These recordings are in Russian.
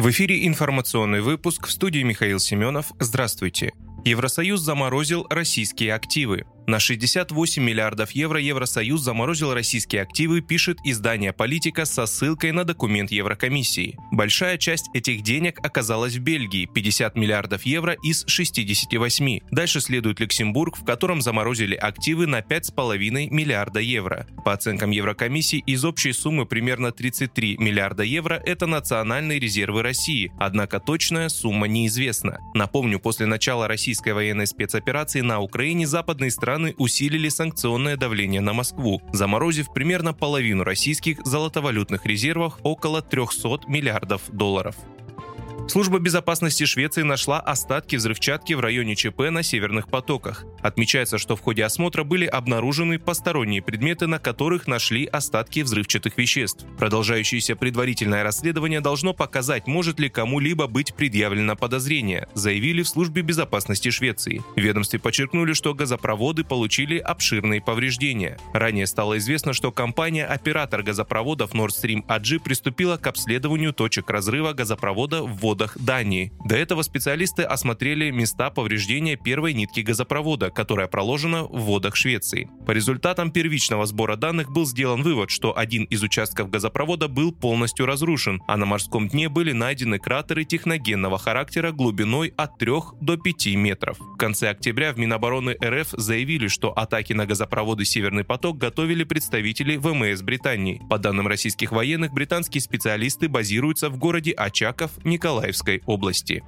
В эфире информационный выпуск в студии Михаил Семенов. Здравствуйте. Евросоюз заморозил российские активы. На 68 миллиардов евро Евросоюз заморозил российские активы, пишет издание «Политика» со ссылкой на документ Еврокомиссии. Большая часть этих денег оказалась в Бельгии – 50 миллиардов евро из 68. Дальше следует Люксембург, в котором заморозили активы на 5,5 миллиарда евро. По оценкам Еврокомиссии, из общей суммы примерно 33 миллиарда евро – это национальные резервы России, однако точная сумма неизвестна. Напомню, после начала российской военной спецоперации на Украине западные страны страны усилили санкционное давление на Москву, заморозив примерно половину российских золотовалютных резервов около 300 миллиардов долларов. Служба безопасности Швеции нашла остатки взрывчатки в районе ЧП на северных потоках. Отмечается, что в ходе осмотра были обнаружены посторонние предметы, на которых нашли остатки взрывчатых веществ. Продолжающееся предварительное расследование должно показать, может ли кому-либо быть предъявлено подозрение, заявили в службе безопасности Швеции. Ведомстве подчеркнули, что газопроводы получили обширные повреждения. Ранее стало известно, что компания-оператор газопроводов Nord Stream AG приступила к обследованию точек разрыва газопровода в водах Дании. До этого специалисты осмотрели места повреждения первой нитки газопровода, которая проложена в водах Швеции. По результатам первичного сбора данных был сделан вывод, что один из участков газопровода был полностью разрушен, а на морском дне были найдены кратеры техногенного характера глубиной от 3 до 5 метров. В конце октября в Минобороны РФ заявили, что атаки на газопроводы «Северный поток» готовили представители ВМС Британии. По данным российских военных, британские специалисты базируются в городе Очаков, Николаев Николаевской области.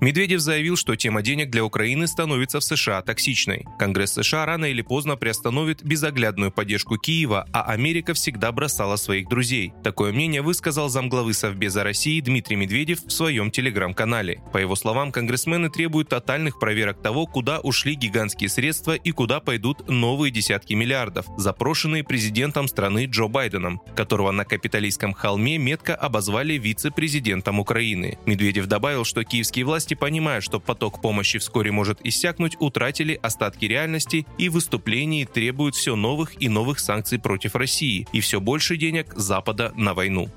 Медведев заявил, что тема денег для Украины становится в США токсичной. Конгресс США рано или поздно приостановит безоглядную поддержку Киева, а Америка всегда бросала своих друзей. Такое мнение высказал замглавы Совбеза России Дмитрий Медведев в своем телеграм-канале. По его словам, конгрессмены требуют тотальных проверок того, куда ушли гигантские средства и куда пойдут новые десятки миллиардов, запрошенные президентом страны Джо Байденом, которого на капиталистском холме метко обозвали вице-президентом Украины. Медведев добавил, что киевские власти власти, понимая, что поток помощи вскоре может иссякнуть, утратили остатки реальности и в выступлении требуют все новых и новых санкций против России и все больше денег Запада на войну.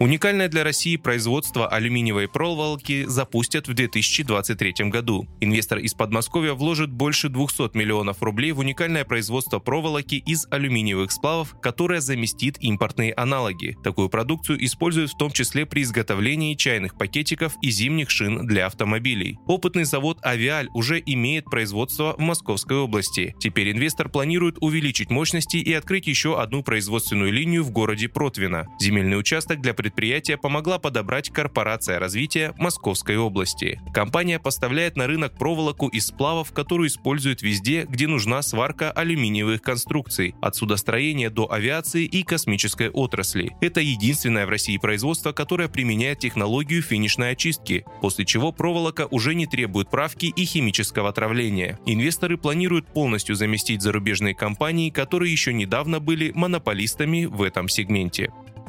Уникальное для России производство алюминиевой проволоки запустят в 2023 году. Инвестор из Подмосковья вложит больше 200 миллионов рублей в уникальное производство проволоки из алюминиевых сплавов, которое заместит импортные аналоги. Такую продукцию используют в том числе при изготовлении чайных пакетиков и зимних шин для автомобилей. Опытный завод «Авиаль» уже имеет производство в Московской области. Теперь инвестор планирует увеличить мощности и открыть еще одну производственную линию в городе Протвино. Земельный участок для предприятия помогла подобрать корпорация развития Московской области. Компания поставляет на рынок проволоку из сплавов, которую используют везде, где нужна сварка алюминиевых конструкций, от судостроения до авиации и космической отрасли. Это единственное в России производство, которое применяет технологию финишной очистки, после чего проволока уже не требует правки и химического отравления. Инвесторы планируют полностью заместить зарубежные компании, которые еще недавно были монополистами в этом сегменте.